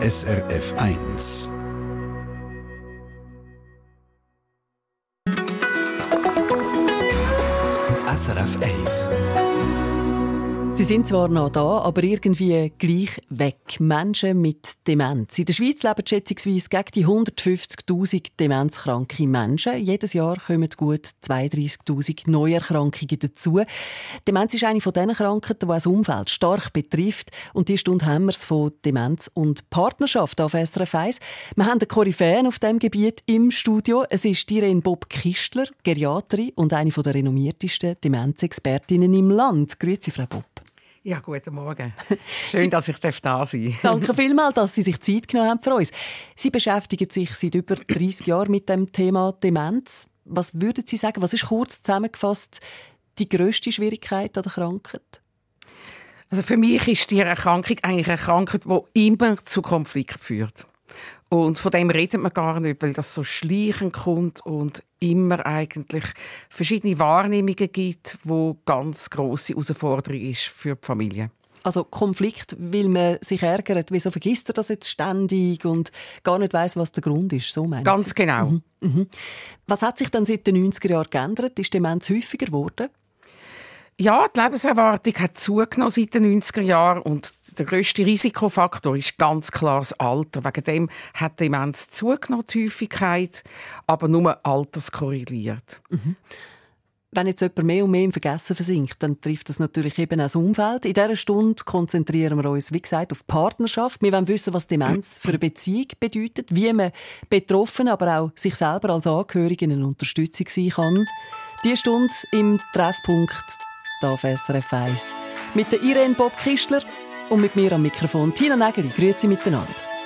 SRF 1. SRF 1 Sie sind zwar noch da, aber irgendwie gleich weg. Menschen mit Demenz. In der Schweiz leben schätzungsweise gegen die 150.000 demenzkranke Menschen. Jedes Jahr kommen gut 32.000 Neuerkrankungen dazu. Demenz ist eine von diesen Krankheiten, die das Umfeld stark betrifft. Und die Stunde haben wir es von Demenz und Partnerschaft auf SRF 1. Wir haben eine Koryphäen auf diesem Gebiet im Studio. Es ist Irene Bob Kistler, Geriaterin und eine der renommiertesten Demenzexpertinnen im Land. Grüezi, Frau Bob. Ja, guten Morgen. Schön, dass ich da sein darf. Danke vielmals, dass Sie sich Zeit genommen haben für uns. Sie beschäftigen sich seit über 30 Jahren mit dem Thema Demenz. Was würden Sie sagen, was ist kurz zusammengefasst die grösste Schwierigkeit an der Krankheit? Also für mich ist die Erkrankung eigentlich eine Krankheit, die immer zu Konflikten führt. Und von dem redet man gar nicht, weil das so schleichend kommt und immer eigentlich verschiedene Wahrnehmungen gibt, wo ganz große Herausforderung ist für die Familie. Also Konflikt, weil man sich ärgert, wieso vergisst er das jetzt ständig und gar nicht weiß, was der Grund ist, so meint Ganz genau. Mhm. Mhm. Was hat sich dann seit den 90er Jahren geändert? Ist Demenz häufiger geworden? Ja, die Lebenserwartung hat zugenommen seit den 90er Jahren und der grösste Risikofaktor ist ganz klar das Alter. Wegen dem hat Demenz zugenommen, die Häufigkeit, aber nur alterskorreliert. Mhm. Wenn jetzt jemand mehr und mehr im Vergessen versinkt, dann trifft das natürlich eben auch das Umfeld. In dieser Stunde konzentrieren wir uns, wie gesagt, auf Partnerschaft. Wir wollen wissen, was Demenz für eine Beziehung bedeutet, wie man betroffen, aber auch sich selber als Angehörige eine Unterstützung sein kann. Die Stunde im Treffpunkt hier auf SRF 1. Mit der Irene Bob Kistler und mit mir am Mikrofon Tina Nägeli. Grüezi miteinander.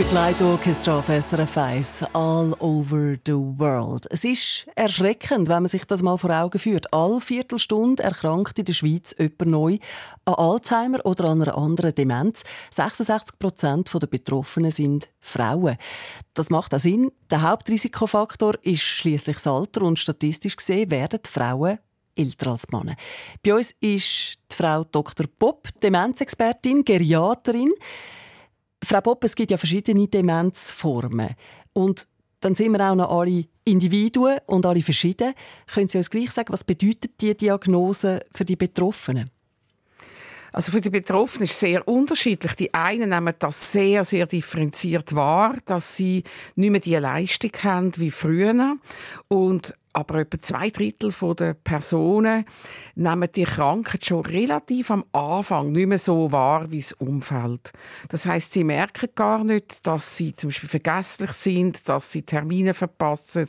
Electric Light Orchestra auf SRF 1, All Over the World. Es ist erschreckend, wenn man sich das mal vor Augen führt. Alle Viertelstunde erkrankt in der Schweiz jemand neu an Alzheimer oder an einer anderen Demenz. 66 Prozent der Betroffenen sind Frauen. Das macht auch Sinn. Der Hauptrisikofaktor ist schließlich das Alter und statistisch gesehen werden Frauen älter als die Männer. Bei uns ist die Frau Dr. Bob, Demenzexpertin, Geriaterin. Frau Bopp, es gibt ja verschiedene Demenzformen. Und dann sind wir auch noch alle Individuen und alle verschieden. Können Sie uns gleich sagen, was bedeutet die Diagnose für die Betroffenen? Also für die Betroffenen ist es sehr unterschiedlich. Die einen nehmen das sehr, sehr differenziert wahr, dass sie nicht mehr die Leistung haben wie früher. Und aber etwa zwei Drittel der Personen nehmen die Krankheit schon relativ am Anfang nicht mehr so wahr wie das Umfeld. Das heißt, sie merken gar nicht, dass sie zum Beispiel vergesslich sind, dass sie Termine verpassen,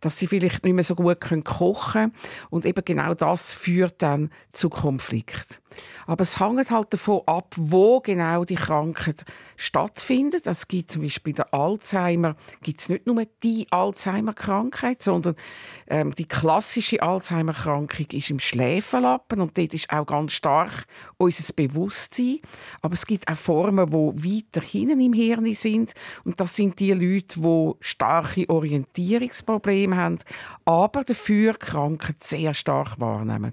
dass sie vielleicht nicht mehr so gut kochen können. Und eben genau das führt dann zu Konflikt. Aber es hängt halt davon ab, wo genau die Krankheit stattfindet. Es gibt zum Beispiel der Alzheimer, gibt es nicht nur die Alzheimer-Krankheit, sondern ähm, die klassische Alzheimer-Krankung ist im Schläfenlappen und dort ist auch ganz stark unser Bewusstsein. Aber es gibt auch Formen, die weiter hinten im Hirn sind und das sind die Leute, die starke Orientierungsprobleme haben, aber dafür Krankheit sehr stark wahrnehmen.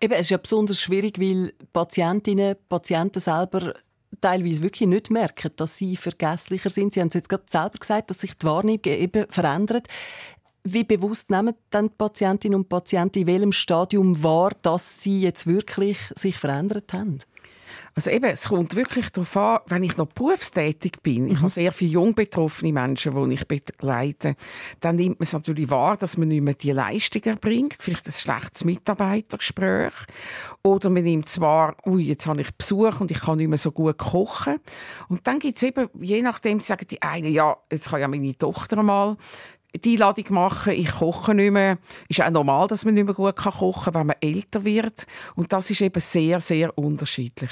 Eben, es ist ja besonders schwierig, weil Patientinnen, Patienten selber teilweise wirklich nicht merken, dass sie vergesslicher sind. Sie haben es jetzt gerade selber gesagt, dass sich die Wahrnehmung eben verändert. Wie bewusst nehmen dann die Patientinnen und Patienten in welchem Stadium wahr, dass sie jetzt wirklich sich verändert haben? Also eben, es kommt wirklich darauf an, wenn ich noch berufstätig bin, mhm. ich habe sehr viele jung betroffene Menschen, die ich begleite, dann nimmt man es natürlich wahr, dass man nicht mehr die Leistung erbringt, vielleicht ein schlechtes Mitarbeitergespräch. Oder man nimmt zwar, ui, jetzt habe ich Besuch und ich kann nicht mehr so gut kochen. Und dann gibt es eben, je nachdem, sagen die einen, ja, jetzt kann ja meine Tochter mal die Einladung machen, ich koche nicht mehr. Ist auch normal, dass man nicht mehr gut kochen kann, wenn man älter wird. Und das ist eben sehr, sehr unterschiedlich.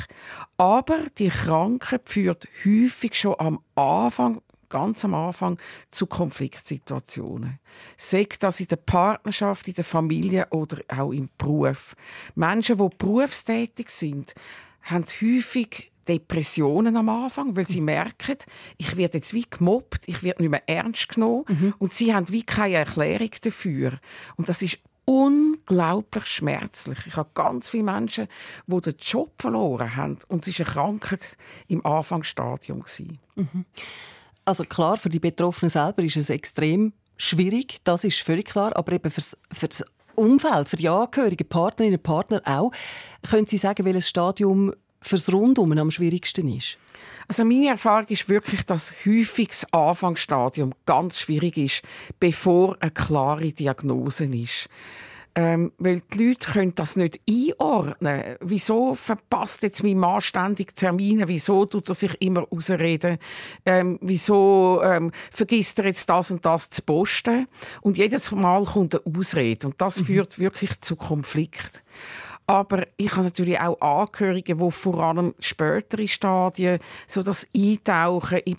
Aber die Krankheit führt häufig schon am Anfang ganz am Anfang zu Konfliktsituationen. Sagt das in der Partnerschaft, in der Familie oder auch im Beruf. Menschen, die berufstätig sind, haben häufig Depressionen am Anfang, weil sie merken, ich werde jetzt wie gemobbt, ich werde nicht mehr ernst genommen mhm. und sie haben wie keine Erklärung dafür. Und das ist unglaublich schmerzlich. Ich habe ganz viele Menschen, die den Job verloren haben und es war eine Krankheit im Anfangsstadium. Mhm. Also klar, für die Betroffenen selber ist es extrem schwierig, das ist völlig klar, aber eben fürs, fürs Umfeld, für die Angehörigen, Partnerinnen und Partner auch. Können Sie sagen, welches Stadium fürs Rundum am schwierigsten ist? Also meine Erfahrung ist wirklich, dass häufig das Anfangsstadium ganz schwierig ist, bevor eine klare Diagnose ist. Ähm, weil die Leute können das nicht einordnen. Wieso verpasst jetzt mein Mann ständig Termine? Wieso tut er sich immer ausreden? Ähm, wieso ähm, vergisst er jetzt das und das zu posten? Und jedes Mal kommt eine Ausrede. Und das mhm. führt wirklich zu Konflikt. Aber ich habe natürlich auch Angehörige, die vor allem spätere Stadien, so das Eintauchen in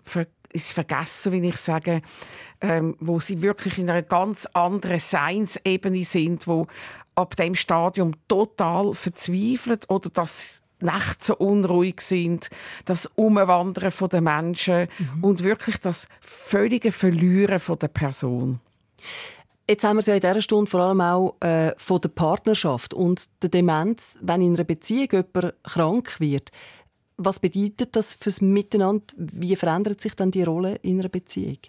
ins Vergessen, wie ich sage, ähm, wo sie wirklich in einer ganz anderen Seinsebene sind, wo ab dem Stadium total verzweifelt oder das Nächte so unruhig sind, das Umwandern von den Menschen mhm. und wirklich das völlige Verlieren von der Person. Jetzt haben wir es ja in dieser Stunde vor allem auch äh, von der Partnerschaft und der Demenz, wenn in einer Beziehung jemand krank wird. Was bedeutet das fürs Miteinander? Wie verändert sich dann die Rolle in einer Beziehung?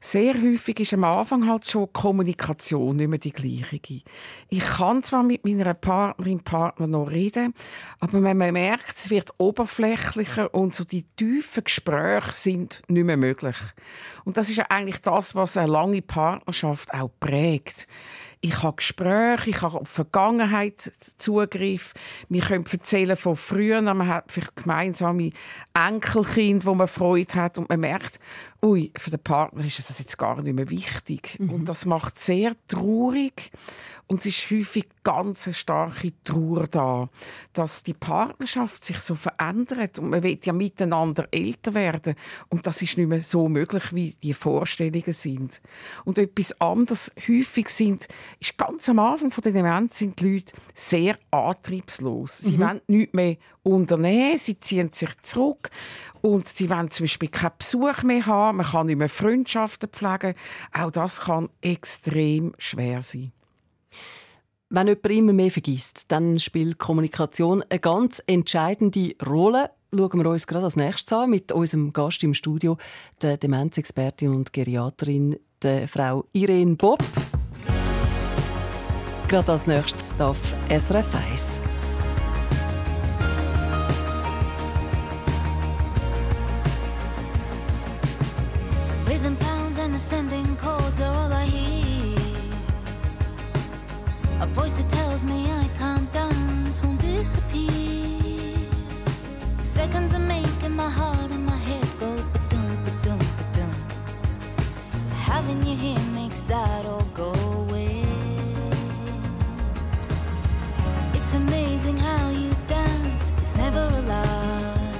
Sehr häufig ist am Anfang halt schon die Kommunikation nicht mehr die gleiche. Ich kann zwar mit meiner Partnerin, Partner noch reden, aber wenn man merkt, es wird oberflächlicher und so die tiefen Gespräche sind nicht mehr möglich. Und das ist ja eigentlich das, was eine lange Partnerschaft auch prägt. Ich habe Gespräche, ich habe auf Vergangenheit Zugriff. Wir können erzählen von früher. Man hat vielleicht gemeinsame Enkelkind, wo man Freude hat und man merkt, ui, für den Partner ist das jetzt gar nicht mehr wichtig. Mhm. Und das macht sehr traurig. Und es ist häufig ganz eine starke Trauer da, dass die Partnerschaft sich so verändert und man will ja miteinander älter werden und das ist nicht mehr so möglich, wie die Vorstellungen sind. Und etwas anderes häufig sind, ist ganz am Anfang von der Demenz sind die Leute sehr antriebslos. Sie mhm. wollen nichts mehr unternehmen, sie ziehen sich zurück und sie wollen zum Beispiel keinen Besuch mehr haben, man kann nicht mehr Freundschaften pflegen. Auch das kann extrem schwer sein. Wenn jemand immer mehr vergisst, dann spielt Kommunikation eine ganz entscheidende Rolle. Schauen wir uns gerade als nächstes an mit unserem Gast im Studio, der Demenzexpertin und Geriaterin, der Frau Irene Bob. Gerade als nächstes darf SRF 1. Ascending chords are all A voice that tells me I can't dance won't disappear. Seconds are making my heart and my head go ba-dum, ba-dum, ba-dum. Having you here makes that all go away. It's amazing how you dance, it's never a lie.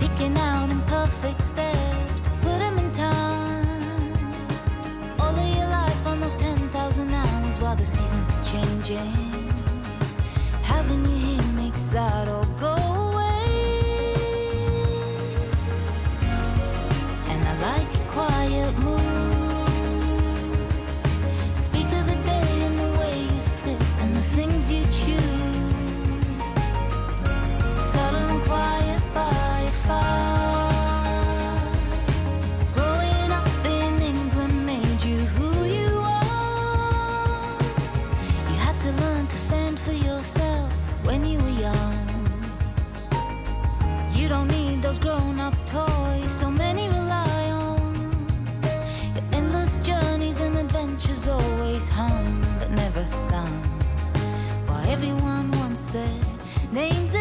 Picking out imperfect steps seasons are changing. Having you here makes that all their names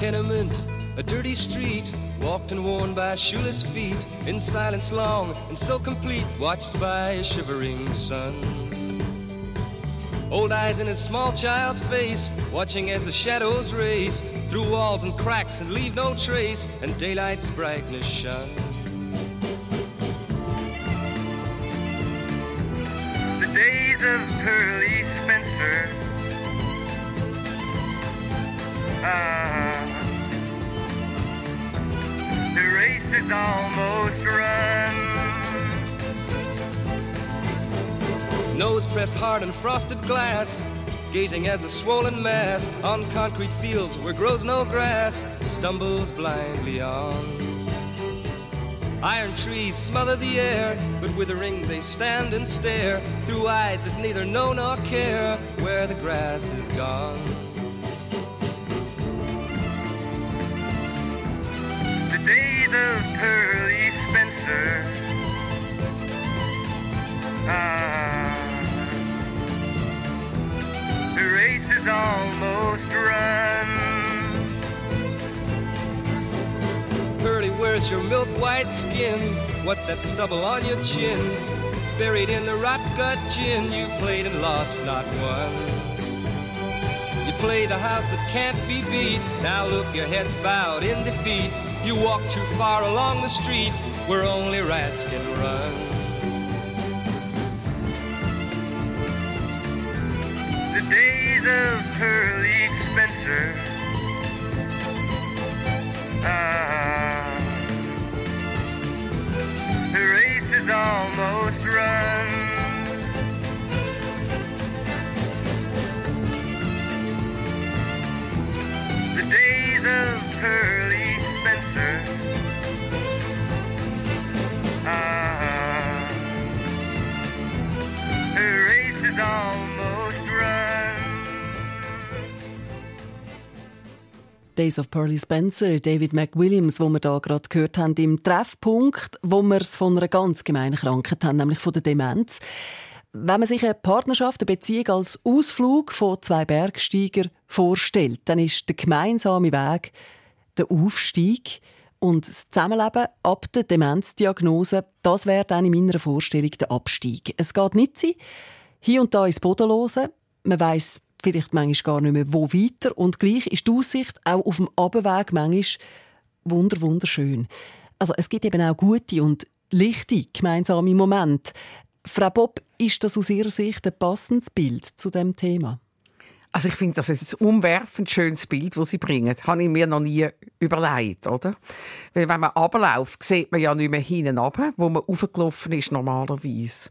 tenement, a dirty street, walked and worn by shoeless feet, in silence long and so complete, watched by a shivering sun. Old eyes in a small child's face, watching as the shadows race through walls and cracks and leave no trace, and daylight's brightness shine. Pressed hard on frosted glass, gazing as the swollen mass on concrete fields where grows no grass stumbles blindly on. Iron trees smother the air, but withering they stand and stare through eyes that neither know nor care where the grass is gone. Almost. Pearly, where's your milk white skin? What's that stubble on your chin? Buried in the rot gut gin, you played and lost, not won. You play the house that can't be beat. Now look, your head's bowed in defeat. You walk too far along the street where only rats can run. Days of Pearly Spencer. Ah, the race is almost Days of Pearly Spencer, David McWilliams, wo wir da gerade gehört haben, im Treffpunkt, wo wir es von einer ganz gemeinen Krankheit haben, nämlich von der Demenz. Wenn man sich eine Partnerschaft, eine Beziehung als Ausflug von zwei Bergsteigern vorstellt, dann ist der gemeinsame Weg der Aufstieg und das Zusammenleben ab der Demenzdiagnose, das wäre dann in meiner Vorstellung der Abstieg. Es geht nicht sein, hier und da ins Bodenlose. Man weiß vielleicht manchmal gar nicht mehr, wo weiter. Und gleich ist die Aussicht auch auf dem Abendweg manchmal wunder wunderschön. Also es gibt eben auch gute und lichte gemeinsame Momente. Frau Bob, ist das aus Ihrer Sicht ein passendes Bild zu dem Thema? Also ich finde, das ist ein umwerfend schönes Bild, das sie bringen. Das habe ich mir noch nie überlegt, oder? Weil wenn man runterläuft, sieht man ja nicht mehr hinten runter, wo man aufgelaufen ist normalerweise.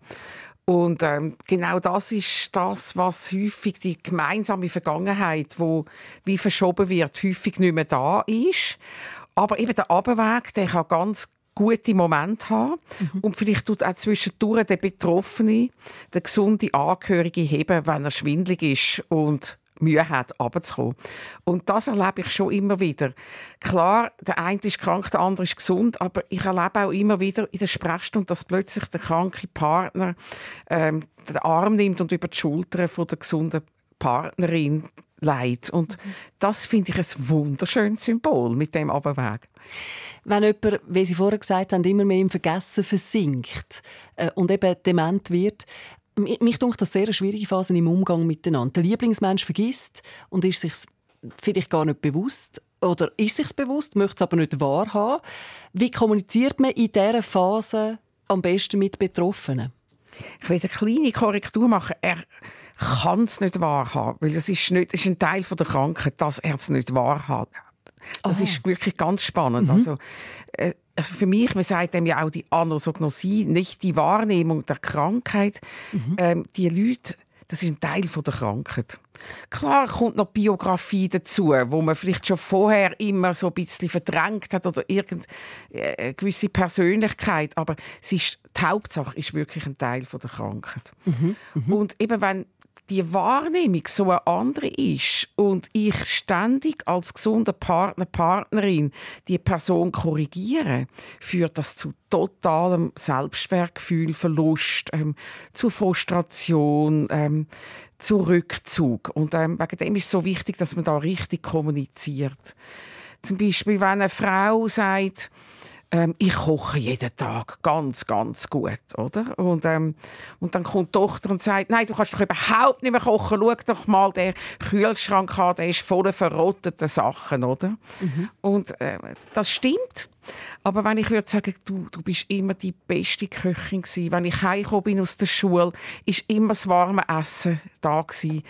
Und ähm, genau das ist das, was häufig die gemeinsame Vergangenheit, wo wie verschoben wird, häufig nicht mehr da ist. Aber eben der Abweg, der kann ganz gute Momente haben. Und vielleicht tut auch zwischendurch der Betroffene, der gesunde Angehörige heben, wenn er schwindlig ist. Und Mühe hat, runterzukommen. Und das erlebe ich schon immer wieder. Klar, der eine ist krank, der andere ist gesund, aber ich erlebe auch immer wieder in der Sprechstunde, dass plötzlich der kranke Partner ähm, den Arm nimmt und über die Schulter von der gesunden Partnerin leidet. Und das finde ich ein wunderschönes Symbol mit dem Abweg. Wenn jemand, wie Sie vorher gesagt haben, immer mehr im Vergessen versinkt äh, und eben dement wird, mich dunkt das sehr eine schwierige Phase im Umgang miteinander. Der Lieblingsmensch vergisst und ist sich vielleicht gar nicht bewusst oder ist sich bewusst, möchte es aber nicht wahrhaben. Wie kommuniziert man in dieser Phase am besten mit Betroffenen? Ich will eine kleine Korrektur machen. Er kann es nicht wahrhaben, weil das ist, nicht, das ist ein Teil von der Krankheit, dass er es nicht wahrhat. Das Aha. ist wirklich ganz spannend. Also, äh, also für mich, man sagt dem ja auch die Anosognosie, nicht die Wahrnehmung der Krankheit. Ähm, die Leute, das ist ein Teil von der Krankheit. Klar kommt noch Biografie dazu, wo man vielleicht schon vorher immer so ein bisschen verdrängt hat oder irgendeine äh, gewisse Persönlichkeit, aber es ist, die Hauptsache ist wirklich ein Teil von der Krankheit. Und eben wenn die Wahrnehmung so eine andere ist und ich ständig als gesunder Partner, Partnerin die Person korrigiere, führt das zu totalem Selbstwertgefühl, Verlust, ähm, zu Frustration, ähm, zu Rückzug. Und ähm, wegen dem ist es so wichtig, dass man da richtig kommuniziert. Zum Beispiel, wenn eine Frau sagt, ähm, ich koche jeden Tag ganz, ganz gut, oder? Und, ähm, und dann kommt die Tochter und sagt, nein, du kannst doch überhaupt nicht mehr kochen. Schau doch mal den Kühlschrank an, der ist voller verrotteten Sachen, oder? Und äh, das stimmt. Aber wenn ich würde sagen, du, du bist immer die beste Köchin gewesen. Wenn ich heimgekommen bin aus der Schule, ist immer das warme Essen da gewesen.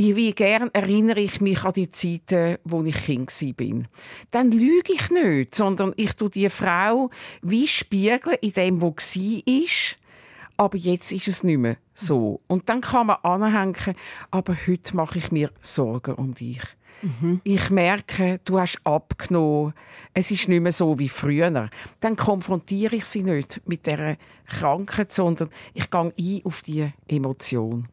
Ich- Wie gern erinnere ich mich an die Zeiten, wo ich Kind bin. Dann lüge ich nicht, sondern ich tu die Frau wie spiegeln in dem, wo sie ist. aber jetzt ist es nicht mehr so. Und dann kann man anhängen, aber heute mache ich mir Sorgen um dich. Mhm. Ich merke, du hast abgenommen. Es ist nicht mehr so wie früher. Dann konfrontiere ich sie nicht mit der Krankheit, sondern ich gehe ein auf die Emotion.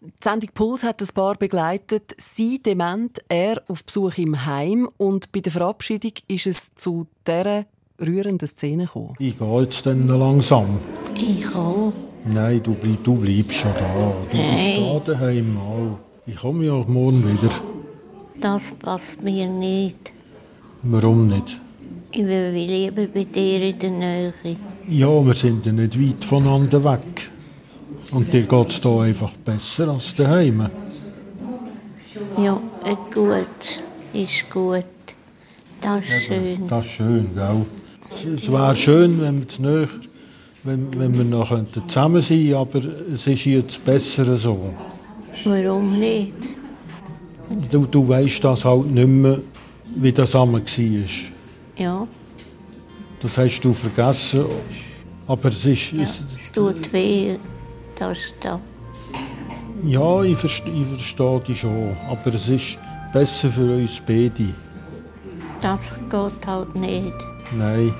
Die Sendung Puls hat das Paar begleitet. Sie dement, er auf Besuch im Heim. Und bei der Verabschiedung ist es zu dieser rührenden Szene gekommen. Ich gehe jetzt dann langsam. Ich auch. Nein, du, bleib, du bleibst schon da. Du Nein. bist da daheim auch. Ich komme ja morgen wieder. Das passt mir nicht. Warum nicht? Ich will lieber bei dir in der Nähe. Ja, wir sind ja nicht weit voneinander weg. Und dir geht es hier einfach besser als daheim. Ja, äh, gut. Ist gut. Das ist schön. Das ist schön, gell? Es- wäre schön, wenn wir, näher, wenn, wenn wir noch zusammen sein könnten, aber es ist jetzt besser so. Warum nicht? Du, du weißt das halt nicht mehr, wie das einmal war. Ja, Das hast du vergessen. Aber es ist. ja. Es, es tut weh. Da. ja, ich, verste, ich verstehe dich schon. Aber es ist besser für uns beide. Das geht halt nicht. Nein.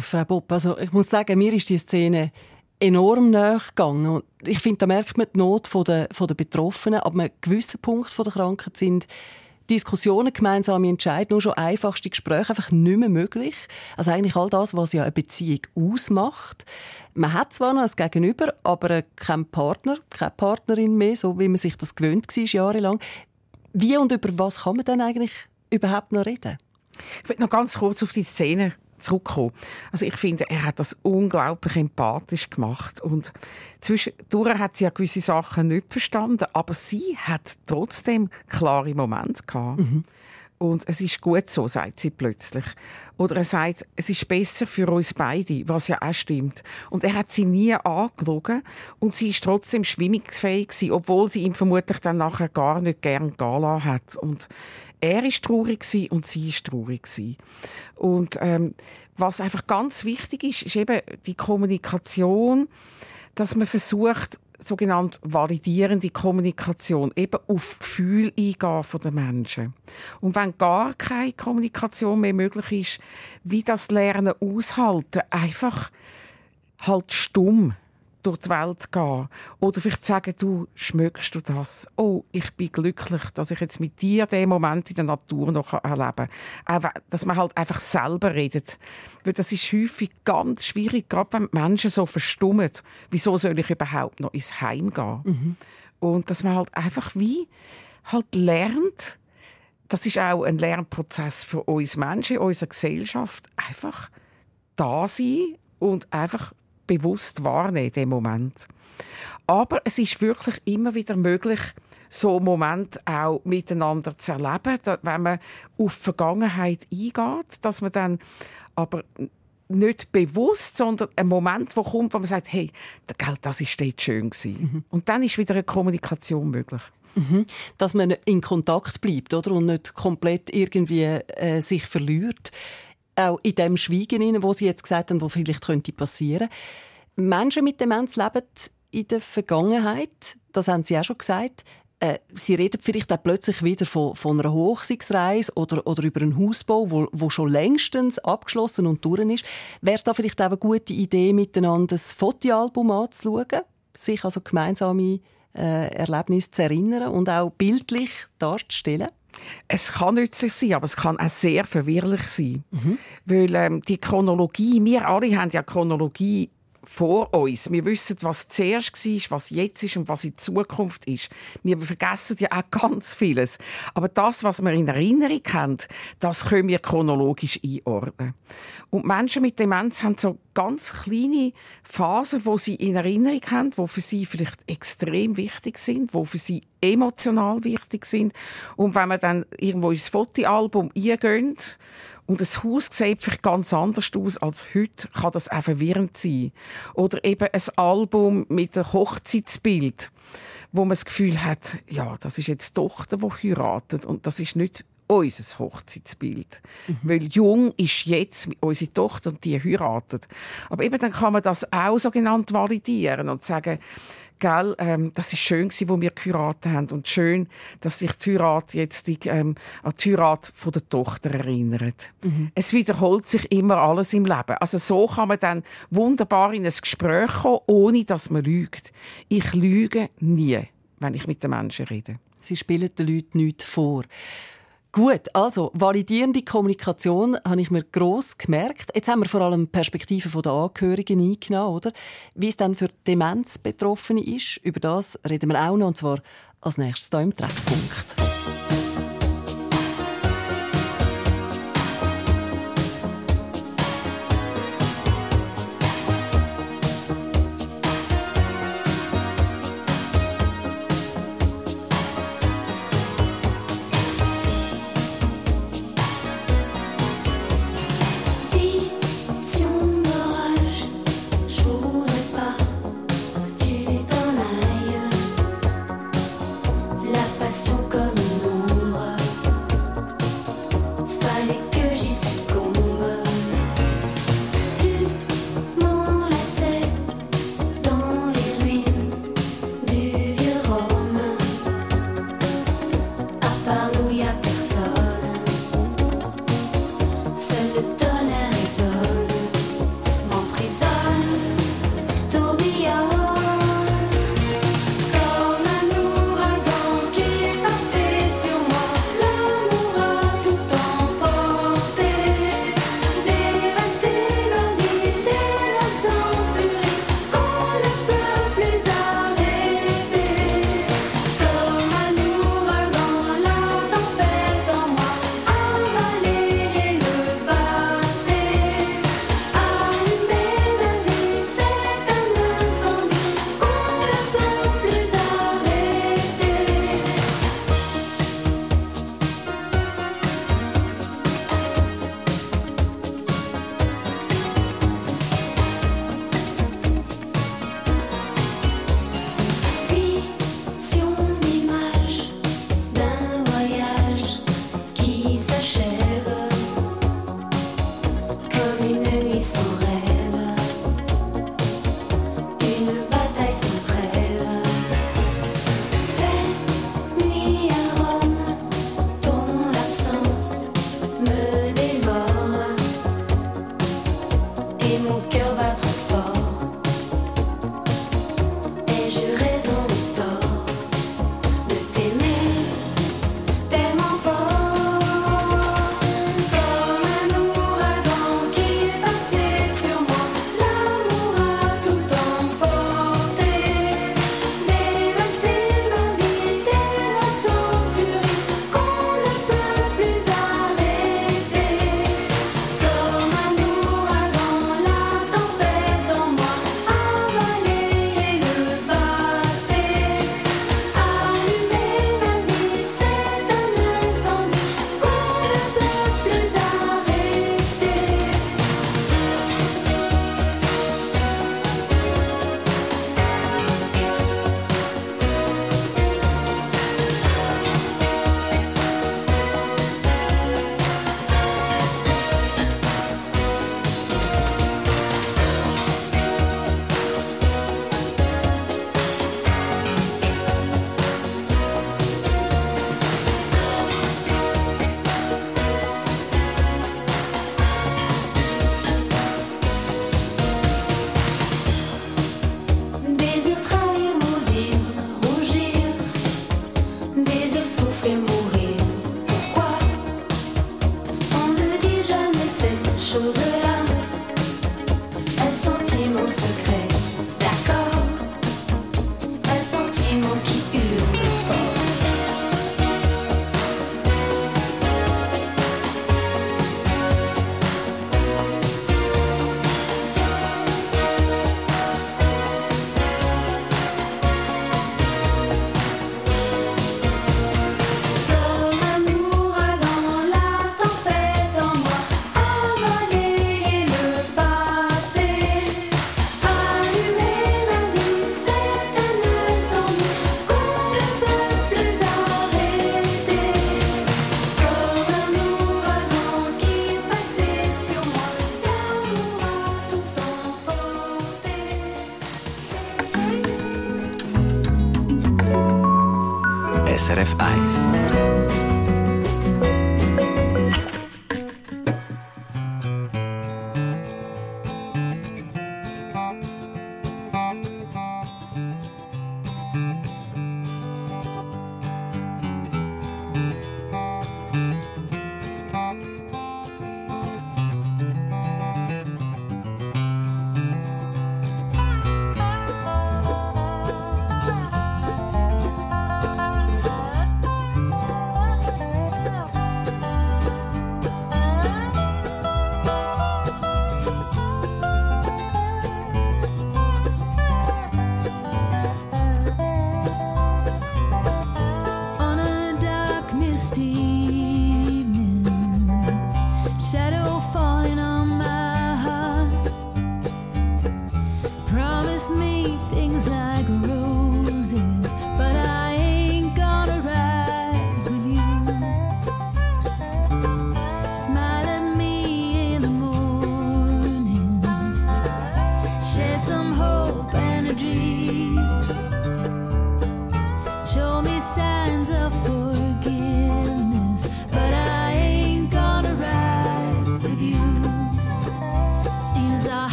Frau Bopp, also ich muss sagen, mir ist die Szene enorm nahe gegangen. Und ich finde, da merkt man die Not der, der Betroffenen. Ab einem gewissen Punkt der Krankheit sind Diskussionen, gemeinsame Entscheidungen, nur schon einfachste Gespräche einfach nicht mehr möglich. Also eigentlich all das, was ja eine Beziehung ausmacht. Man hat zwar noch ein Gegenüber, aber kein Partner, keine Partnerin mehr, so wie man sich das gewöhnt war jahrelang. Wie und über was kann man denn eigentlich überhaupt noch reden? Ich will noch ganz kurz auf die Szene zurückkommen. Also ich finde, er hat das unglaublich empathisch gemacht und zwischendurch hat sie ja gewisse Sachen nicht verstanden, aber sie hat trotzdem klare Momente gehabt. Und es ist gut so, sagt sie plötzlich. Oder er sagt, es ist besser für uns beide, was ja auch stimmt. Und er hat sie nie angelogen und sie ist trotzdem schwimmungsfähig gewesen, obwohl sie ihn vermutlich dann nachher gar nicht gern lassen hat. Und er ist traurig und sie ist traurig. Und ähm, was einfach ganz wichtig ist, ist eben die Kommunikation, dass man versucht, sogenannte validierende Kommunikation, eben auf Gefühl eingehen von den Menschen. Und wenn gar keine Kommunikation mehr möglich ist, wie das Lernen aushalten, einfach halt stumm durch die Welt gehen. Oder vielleicht sagen, du, schmückst du das? Oh, ich bin glücklich, dass ich jetzt mit dir den Moment in der Natur noch erleben kann. Dass man halt einfach selber redet. Weil das ist häufig ganz schwierig, gerade wenn Menschen so verstummen. Wieso soll ich überhaupt noch ins Heim gehen? Und dass man halt einfach wie halt lernt, das ist auch ein Lernprozess für uns Menschen, unsere Gesellschaft, einfach da sein und einfach bewusst wahrnehmen, den Moment. Aber es ist wirklich immer wieder möglich, so Momente auch miteinander zu erleben, wenn man auf die Vergangenheit eingeht, dass man dann aber nicht bewusst, sondern ein Moment, wo kommt, wo man sagt, hey, das ist dort schön gewesen. Und dann ist wieder eine Kommunikation möglich. dass man in Kontakt bleibt oder? und nicht komplett irgendwie äh, sich verliert. Auch in dem Schweigen, hinein, wo Sie jetzt gesagt haben, wo vielleicht könnte passieren. Menschen mit Demenz leben in der Vergangenheit, das haben Sie auch schon gesagt. Äh, Sie reden vielleicht auch plötzlich wieder von, von einer Hochsigsreise oder, oder über einen Hausbau, wo, wo schon längstens abgeschlossen und durch ist. Wäre es da vielleicht auch eine gute Idee, miteinander ein Fotoalbum anzuschauen, sich also gemeinsame äh, Erlebnisse zu erinnern und auch bildlich darzustellen? Es kann nützlich sein, aber es kann auch sehr verwirrlich sein. Weil ähm, die Chronologie, wir alle haben ja Chronologie vor uns. Wir wissen, was zuerst war, was jetzt ist und was in Zukunft ist. Wir vergessen ja auch ganz vieles. Aber das, was wir in Erinnerung haben, das können wir chronologisch einordnen. Und Menschen mit Demenz haben so ganz kleine Phasen, wo sie in Erinnerung haben, wo für sie vielleicht extrem wichtig sind, wo für sie emotional wichtig sind. Und wenn man dann irgendwo ins Fotoalbum eingeht und das Haus sieht vielleicht ganz anders aus als heute, kann das auch verwirrend sein. Oder eben ein Album mit einem Hochzeitsbild, wo man das Gefühl hat, ja, das ist jetzt die Tochter, die heiratet und das ist nicht unser Hochzeitsbild. Weil jung ist jetzt unsere Tochter und die heiratet. Aber eben dann kann man das auch so genannt validieren und sagen, Gell, ähm, das ist schön gewesen, wo wir geheiratet haben und schön, dass sich die Heirat jetzt ähm, an die Heirat von der Tochter erinnert. Es wiederholt sich immer alles im Leben. Also so kann man dann wunderbar in ein Gespräch kommen, ohne dass man lügt. Ich lüge nie, wenn ich mit den Menschen rede. Sie spielen den Leuten nichts vor. Gut, also validierende Kommunikation habe ich mir gross gemerkt. Jetzt haben wir vor allem Perspektiven der Angehörigen eingenommen, oder? Wie es dann für Demenzbetroffene ist, über das reden wir auch noch, und zwar als nächstes hier im Treffpunkt.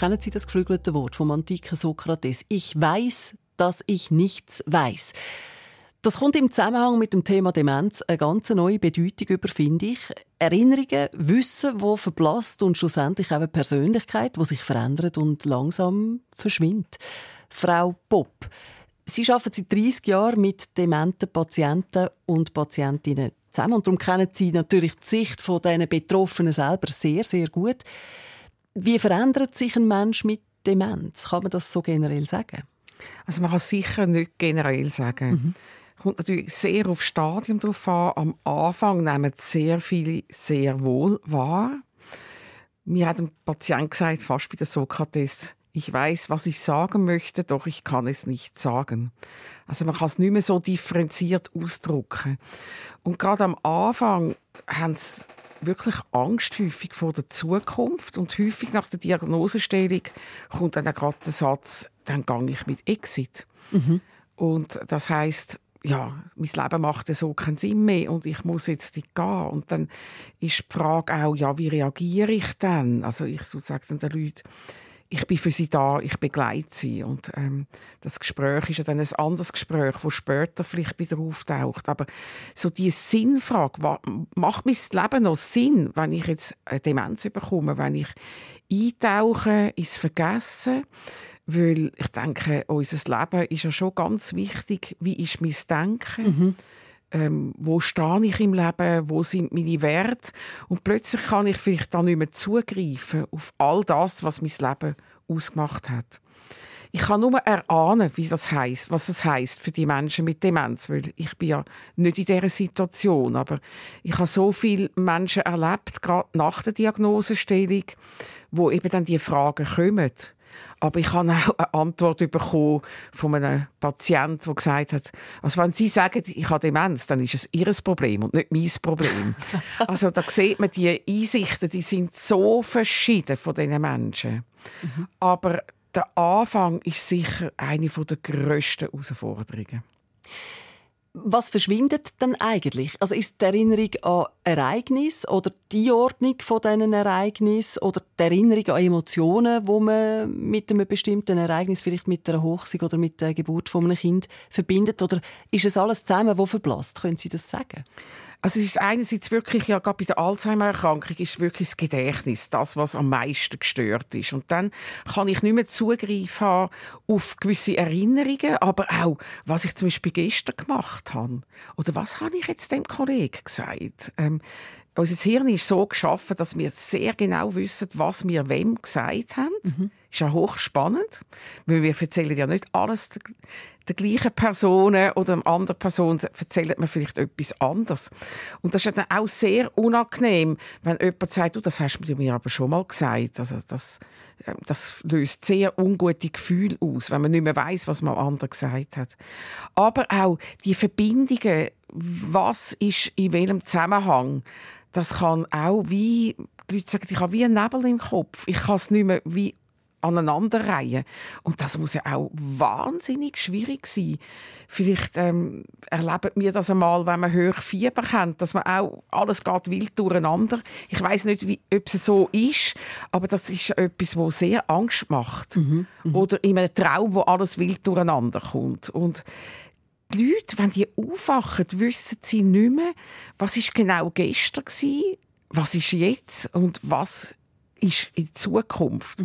Kennen Sie das geflügelte Wort vom antiken Sokrates? Ich weiß, dass ich nichts weiß. Das kommt im Zusammenhang mit dem Thema Demenz eine ganz neue Bedeutung über, finde ich. Erinnerungen, Wissen, wo verblasst und schlussendlich auch eine Persönlichkeit, die sich verändert und langsam verschwindet. Frau Popp, Sie arbeiten seit 30 Jahren mit dementen Patienten und Patientinnen zusammen und darum kennen Sie natürlich die Sicht von diesen Betroffenen selber sehr, sehr gut. Wie verändert sich ein Mensch mit Demenz? Kann man das so generell sagen? Also man kann sicher nicht generell sagen. Kommt natürlich sehr auf Stadium drauf an. Am Anfang nehmen sehr viele sehr wohl wahr. Mir hat ein Patient gesagt, fast bei der Sokrates, ich weiß, was ich sagen möchte, doch ich kann es nicht sagen. Also man kann es nicht mehr so differenziert ausdrücken. Und gerade am Anfang haben sie wirklich Angst häufig vor der Zukunft und häufig nach der Diagnosestellung kommt dann gerade der Satz, dann gehe ich mit Exit. Und das heißt, ja, mein Leben macht so keinen Sinn mehr und ich muss jetzt nicht gehen. Und dann ist die Frage auch, ja, wie reagiere ich dann? Also ich so sage dann den Leuten, ich bin für sie da, ich begleite sie. Und ähm, das Gespräch ist ja dann ein anderes Gespräch, das später vielleicht wieder auftaucht. Aber so die Sinnfrage, wa- macht mein Leben noch Sinn, wenn ich jetzt eine Demenz bekomme, wenn ich eintauche ins Vergessen? Weil ich denke, unser Leben ist ja schon ganz wichtig. Wie ist mein Denken? Ähm, wo stehe ich im Leben, wo sind meine Werte und plötzlich kann ich vielleicht dann nicht mehr zugreifen auf all das, was mein Leben ausgemacht hat. Ich kann nur erahnen, wie das heißt, was es heißt für die Menschen mit Demenz, weil ich bin ja nicht in dieser Situation, aber ich habe so viele Menschen erlebt, gerade nach der Diagnosestellung, wo eben dann die Fragen kommen. Aber ich habe auch eine Antwort bekommen von einem Patienten, der gesagt hat, also wenn Sie sagen, ich habe Demenz, dann ist es Ihr Problem und nicht mein Problem. also da sieht man, die Einsichten, die sind so verschieden von diesen Menschen. Aber der Anfang ist sicher eine der grössten Herausforderungen. Was verschwindet denn eigentlich? Also ist die Erinnerung an Ereignis oder die Ordnung von diesen Ereignissen oder die Erinnerung an Emotionen, wo man mit einem bestimmten Ereignis, vielleicht mit einer Hochzeit oder mit der Geburt von einem Kind verbindet? Oder ist es alles zusammen, wo verblasst? Können Sie das sagen? Also es ist einerseits wirklich, ja, gerade bei der Alzheimer-Erkrankung ist wirklich das Gedächtnis das, was am meisten gestört ist. Und dann kann ich nicht mehr Zugriff haben auf gewisse Erinnerungen, aber auch, was ich zum Beispiel gestern gemacht habe. Oder was habe ich jetzt dem Kollegen gesagt? Ähm, unser Hirn ist so geschaffen, dass wir sehr genau wissen, was wir wem gesagt haben. Mhm. Ist ja hochspannend, weil wir erzählen ja nicht alles der, gleichen Person oder einer anderen Person erzählt man vielleicht etwas anderes. Und das ist dann auch sehr unangenehm, wenn jemand sagt, du, das hast du mir aber schon mal gesagt. Also das, das löst sehr ungute Gefühle aus, wenn man nicht mehr weiß, was man am anderen gesagt hat. Aber auch die Verbindungen, was ist in welchem Zusammenhang, das kann auch wie, die Leute sagen, ich habe wie einen Nebel im Kopf. Ich kann es nicht mehr wie aneinanderreihen. Und das muss ja auch wahnsinnig schwierig sein. Vielleicht ähm, erlebt mir das einmal, wenn man hoch Fieber hat, dass man auch alles geht wild durcheinander. Ich weiß nicht, wie, ob es so ist, aber das ist etwas, wo sehr Angst macht. Oder in einem Traum, wo alles wild durcheinander kommt. Und die Leute, wenn die aufwachen, wissen sie nicht mehr, was ist genau gestern war, was ist jetzt und was ist in Zukunft.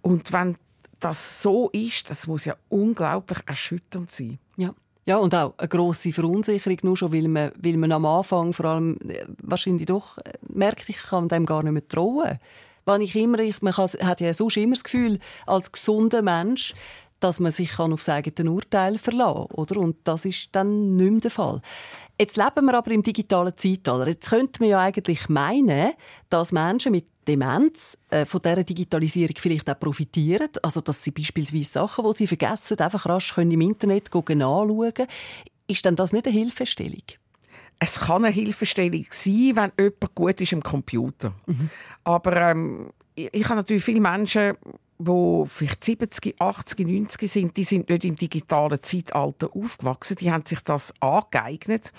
Und wenn das so ist, das muss ja unglaublich erschütternd sein. Ja. Ja, und auch eine grosse Verunsicherung, nur schon, weil man, weil man am Anfang vor allem äh, wahrscheinlich doch äh, merkt, ich kann dem gar nicht mehr trauen. Wenn ich immer, ich, man kann, hat ja sonst immer das Gefühl, als gesunder Mensch, dass man sich kann auf sein eigenes Urteil verlassen kann. Oder? Und das ist dann nicht mehr der Fall. Jetzt leben wir aber im digitalen Zeitalter. Jetzt könnte man ja eigentlich meinen, dass Menschen mit Demenz äh, von dieser Digitalisierung vielleicht auch profitieren. Also, dass sie beispielsweise Sachen, die sie vergessen, einfach rasch können im Internet anschauen Ist denn das nicht eine Hilfestellung? Es kann eine Hilfestellung sein, wenn jemand gut ist im Computer. Aber ähm, ich, ich habe natürlich viele Menschen, die vielleicht 70, 80, 90 sind, die sind nicht im digitalen Zeitalter aufgewachsen. Die haben sich das angeeignet.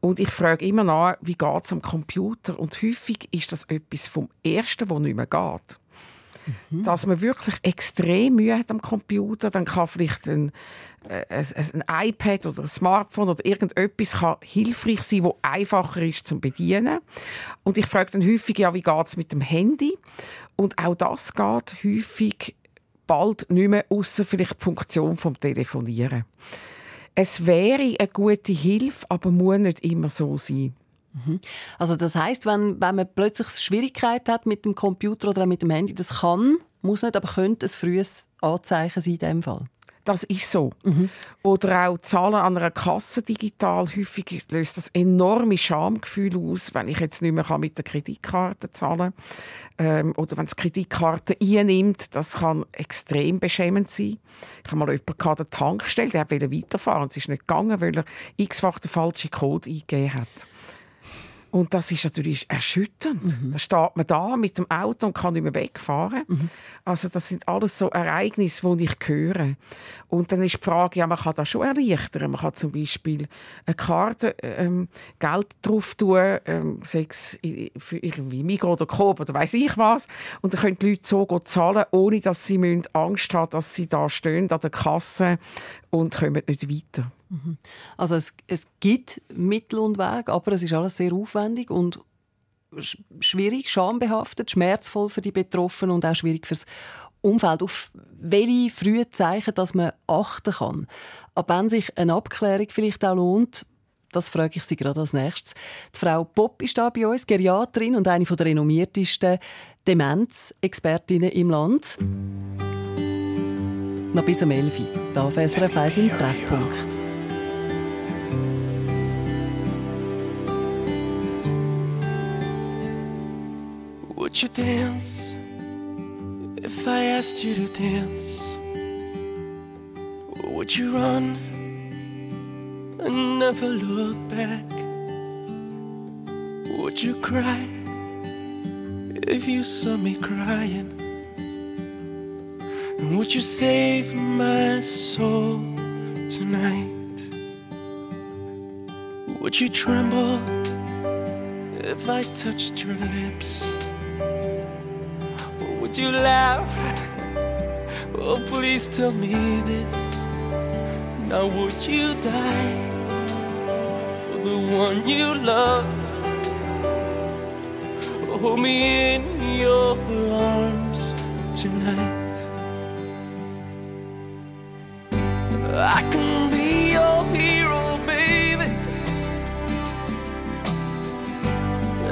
Und ich frage immer nach, wie geht es am Computer? Und häufig ist das etwas vom Ersten, was nicht mehr geht. Dass man wirklich extrem Mühe hat am Computer, dann kann vielleicht ein, äh, ein, ein iPad oder ein Smartphone oder irgendetwas kann hilfreich sein, wo einfacher ist zum bedienen. Und ich frage dann häufig, ja, wie geht es mit dem Handy? Und auch das geht häufig bald nicht mehr, außer vielleicht die Funktion vom Telefonieren. Es wäre eine gute Hilfe, aber muss nicht immer so sein. Also das heißt, wenn, wenn man plötzlich Schwierigkeiten hat mit dem Computer oder mit dem Handy, das kann, muss nicht, aber könnte ein frühes Anzeichen sein in dem Fall. Das ist so. Oder auch Zahlen an einer Kasse digital. Häufig löst das enorme Schamgefühl aus, wenn ich jetzt nicht mehr mit der Kreditkarte zahlen kann. Ähm, oder wenn es Kreditkarte einnimmt. Das kann extrem beschämend sein. Ich habe mal jemanden an der Tankstelle, der wollte weiterfahren. Es ist nicht gegangen, weil er x-fach den falschen Code eingegeben hat. Und das ist natürlich erschütternd. Da steht man da mit dem Auto und kann nicht mehr wegfahren. Also das sind alles so Ereignisse, die ich höre. Und dann ist die Frage, ja, man kann das schon erleichtern. Man kann zum Beispiel eine Karte, ähm, Geld drauf tun, ähm, sei es für irgendwie Migros oder Coop oder weiß ich was. Und dann können die Leute so gut zahlen, ohne dass sie Angst haben, dass sie da stehen an der Kasse und kommen nicht weiter. Also es, es gibt Mittel und Wege, aber es ist alles sehr aufwendig und sch- schwierig, schambehaftet, schmerzvoll für die Betroffenen und auch schwierig fürs Umfeld. Auf welche frühen Zeichen, dass man achten kann. Ab wenn sich eine Abklärung vielleicht auch lohnt, das frage ich Sie gerade als nächstes. Die Frau Popp ist da bei uns, Geriaterin und eine der renommiertesten Demenzexpertinnen im Land. Noch bis am 11 Uhr. Da auf SRF 1 im Treffpunkt. Would you dance if I asked you to dance? Would you run and never look back? Would you cry if you saw me crying? And would you save my soul tonight? Would you tremble if I touched your lips? Would you laugh? Oh, please tell me this. Now, would you die for the one you love? Hold me in your arms tonight. I can be your hero, baby.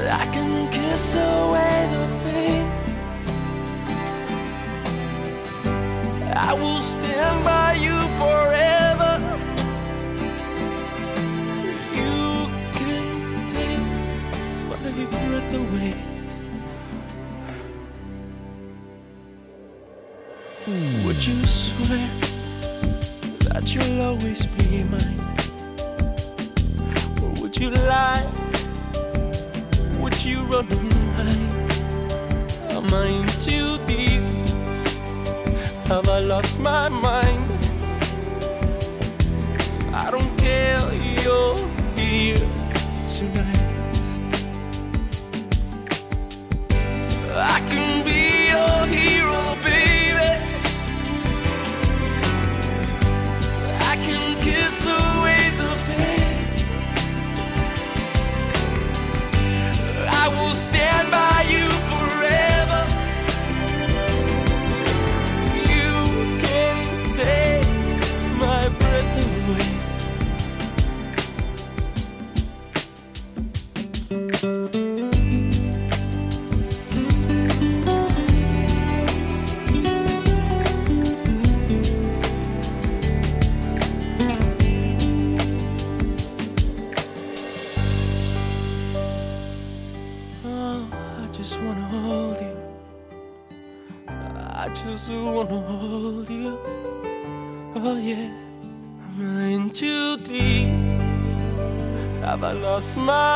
I can kiss away stand by you forever. You can take my breath away. Would you swear that you'll always be mine? Or would you lie? Would you run and hide? Am I in too deep? Have I lost my mind? I don't care, you're here smile.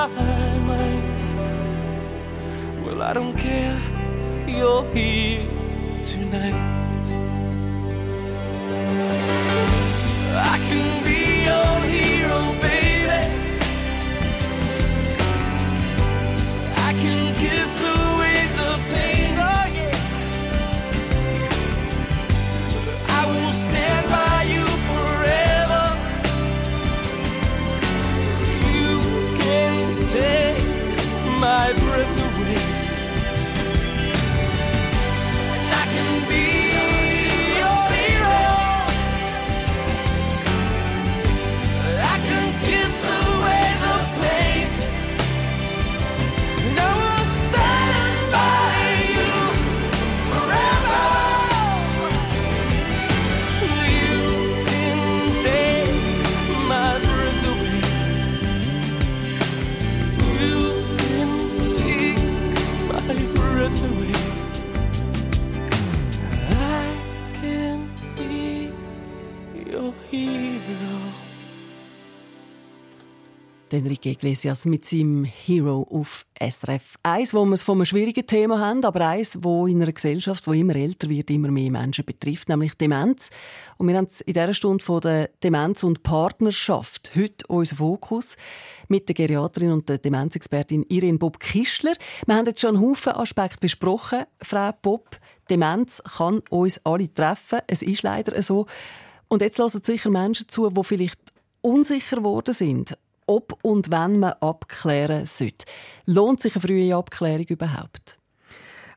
Your hero. Enrique Iglesias mit seinem Hero auf SRF. Eins, wo wir es von einem schwierigen Thema haben, aber eins, wo in einer Gesellschaft, die immer älter wird, immer mehr Menschen betrifft, nämlich Demenz. Und wir haben es in dieser Stunde von der Demenz und Partnerschaft heute unser Fokus mit der Geriaterin und der Demenzexpertin Irene Bob Kischler. Wir haben jetzt schon einen Haufen Aspekte besprochen, Frau Bob. Demenz kann uns alle treffen. Es ist leider so. Und jetzt hören sicher Menschen zu, die vielleicht unsicher geworden sind, ob und wenn man abklären sollte. Lohnt sich eine frühe Abklärung überhaupt?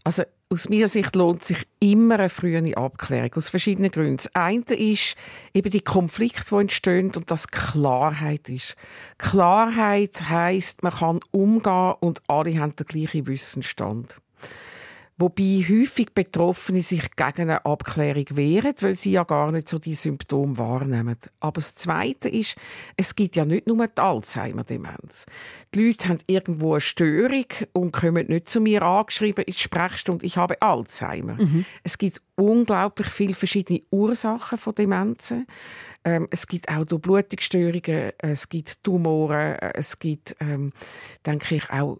Also aus meiner Sicht lohnt sich immer eine frühe Abklärung, aus verschiedenen Gründen. Das eine ist eben die Konflikte, die entstehen und dass Klarheit ist. Klarheit heißt, man kann umgehen und alle haben den gleichen Wissensstand. Wobei häufig Betroffene sich gegen eine Abklärung wehren, weil sie ja gar nicht so die Symptome wahrnehmen. Aber das Zweite ist, es gibt ja nicht nur die Alzheimer-Demenz. Die Leute haben irgendwo eine Störung und kommen nicht zu mir angeschrieben in die Sprechstunde, ich habe Alzheimer. Es gibt unglaublich viele verschiedene Ursachen von Demenzen. Ähm, es gibt auch durch Blutungsstörungen, es gibt Tumoren, äh, es gibt, ähm, denke ich, auch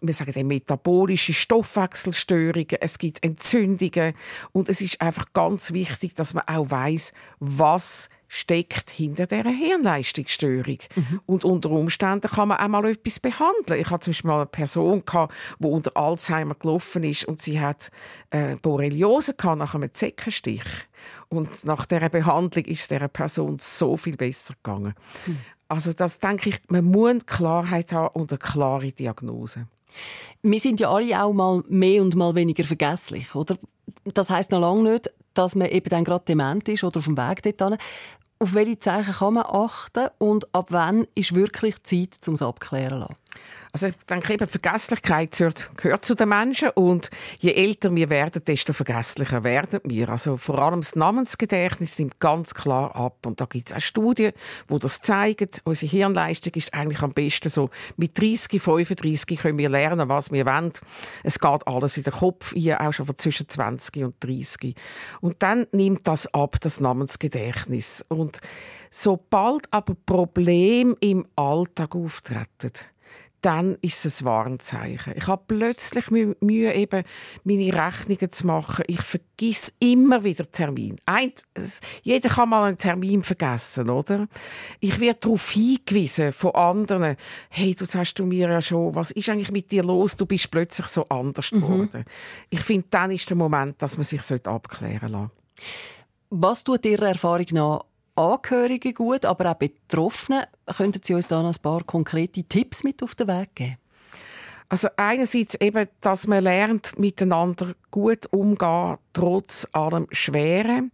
wir sagen dann metabolische Stoffwechselstörungen, es gibt Entzündungen und es ist einfach ganz wichtig, dass man auch weiß, was steckt hinter dieser Hirnleistungsstörung. Und unter Umständen kann man auch mal etwas behandeln. Ich hatte zum Beispiel mal eine Person, gehabt, die unter Alzheimer gelaufen ist und sie hat äh, Borreliose gehabt nach einem Zeckenstich. Und nach dieser Behandlung ist es dieser Person so viel besser gegangen. Also das denke ich, man muss Klarheit haben und eine klare Diagnose. Wir sind ja alle auch mal mehr und mal weniger vergesslich, oder? Das heißt noch lange nicht, dass man eben dann gerade dement ist oder auf dem Weg dorthin. Auf welche Zeichen kann man achten und ab wann ist wirklich Zeit, um es abklären zu lassen? Also ich denke eben, Vergesslichkeit gehört, zu den Menschen und je älter wir werden, desto vergesslicher werden wir. Also vor allem das Namensgedächtnis nimmt ganz klar ab und da gibt es auch Studien, die das zeigen. Unsere Hirnleistung ist eigentlich am besten so mit 30, 35 können wir lernen, was wir wollen. Es geht alles in den Kopf, hier auch schon von zwischen 20 und 30. Und dann nimmt das ab, das Namensgedächtnis. Und sobald aber Probleme im Alltag auftreten, dann ist es ein Warnzeichen. Ich habe plötzlich Mühe, eben meine Rechnungen zu machen. Ich vergiss immer wieder Termin. Ein, jeder kann mal einen Termin vergessen, oder? Ich werde darauf hingewiesen von anderen. Hey, du sagst du mir ja schon, was ist eigentlich mit dir los? Du bist plötzlich so anders geworden. Ich finde, dann ist der Moment, dass man sich abklären lassen Was tut Ihrer Erfahrung nach Angehörigen gut, aber auch Betroffene? Könnten Sie uns da noch ein paar konkrete Tipps mit auf den Weg geben? Also einerseits eben, dass man lernt, miteinander gut umgehen, trotz allem Schweren.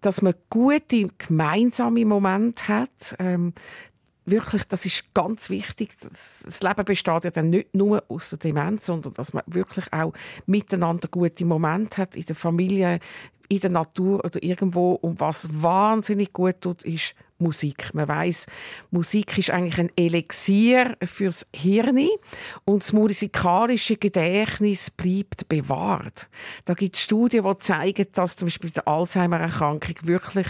Dass man gute gemeinsame Momente hat. Ähm, wirklich, das ist ganz wichtig. Das Leben besteht ja dann nicht nur aus der Demenz, sondern dass man wirklich auch miteinander gute Momente hat in der Familie, in der Natur oder irgendwo. Und was wahnsinnig gut tut, ist Musik. Man weiß, Musik ist eigentlich ein Elixier fürs Hirn und das musikalische Gedächtnis bleibt bewahrt. Da gibt es Studien, die zeigen, dass zum Beispiel die Alzheimer-Erkrankung wirklich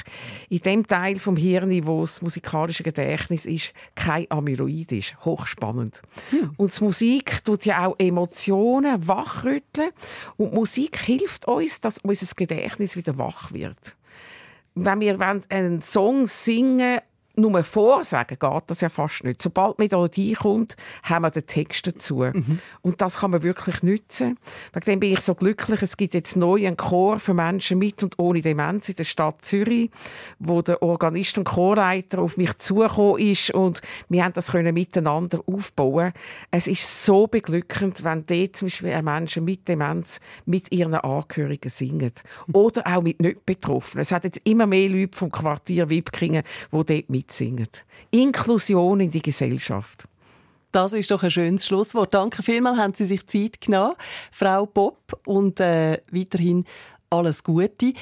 in dem Teil vom Hirn, wo das musikalische Gedächtnis ist, kein Amyloid ist. Hochspannend. Und die Musik tut ja auch Emotionen wachrütteln und Musik hilft uns, dass unser Gedächtnis wieder wach wird wenn wir einen Song singen nur vorsagen, geht das ja fast nicht. Sobald die Melodie kommt, haben wir den Text dazu. Und das kann man wirklich nutzen. Wegen dem bin ich so glücklich. Es gibt jetzt neu einen Chor für Menschen mit und ohne Demenz in der Stadt Zürich, wo der Organist und Chorleiter auf mich zugekommen ist und wir haben das können miteinander aufbauen. Es ist so beglückend, wenn dort zum Beispiel Menschen mit Demenz mit ihren Angehörigen singen. Oder auch mit nicht Betroffenen. Es hat jetzt immer mehr Leute vom Quartier Wipkingen, die dort mitsingen. Inklusion in die Gesellschaft. Das ist doch ein schönes Schlusswort. Danke vielmals, haben Sie sich Zeit genommen, Frau Bob, und äh, weiterhin alles Gute.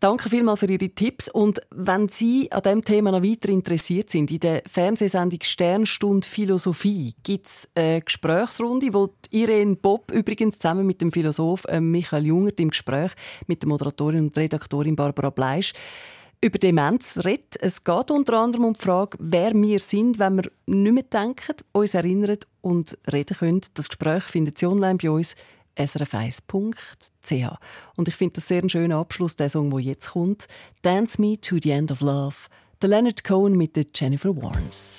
Danke vielmals für Ihre Tipps. Und wenn Sie an diesem Thema noch weiter interessiert sind, in der Fernsehsendung Sternstunde Philosophie gibt es eine Gesprächsrunde, wo Irene Bob übrigens zusammen mit dem Philosoph äh, Michael Jungert im Gespräch mit der Moderatorin und Redaktorin Barbara Bleisch über Demenz redet. Es geht unter anderem um die Frage, wer wir sind, wenn wir nicht mehr denken, uns erinnern und reden können. Das Gespräch findet Sie online bei uns srf1.ch. Und ich finde das sehr einen schönen Abschluss, der Song, der jetzt kommt. «Dance Me to the End of Love», der Leonard Cohen mit Jennifer Warnes.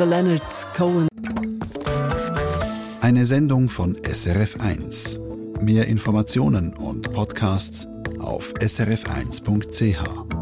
Der Leonard Cohen. Eine Sendung von SRF1. Mehr Informationen und Podcasts auf srf1.ch.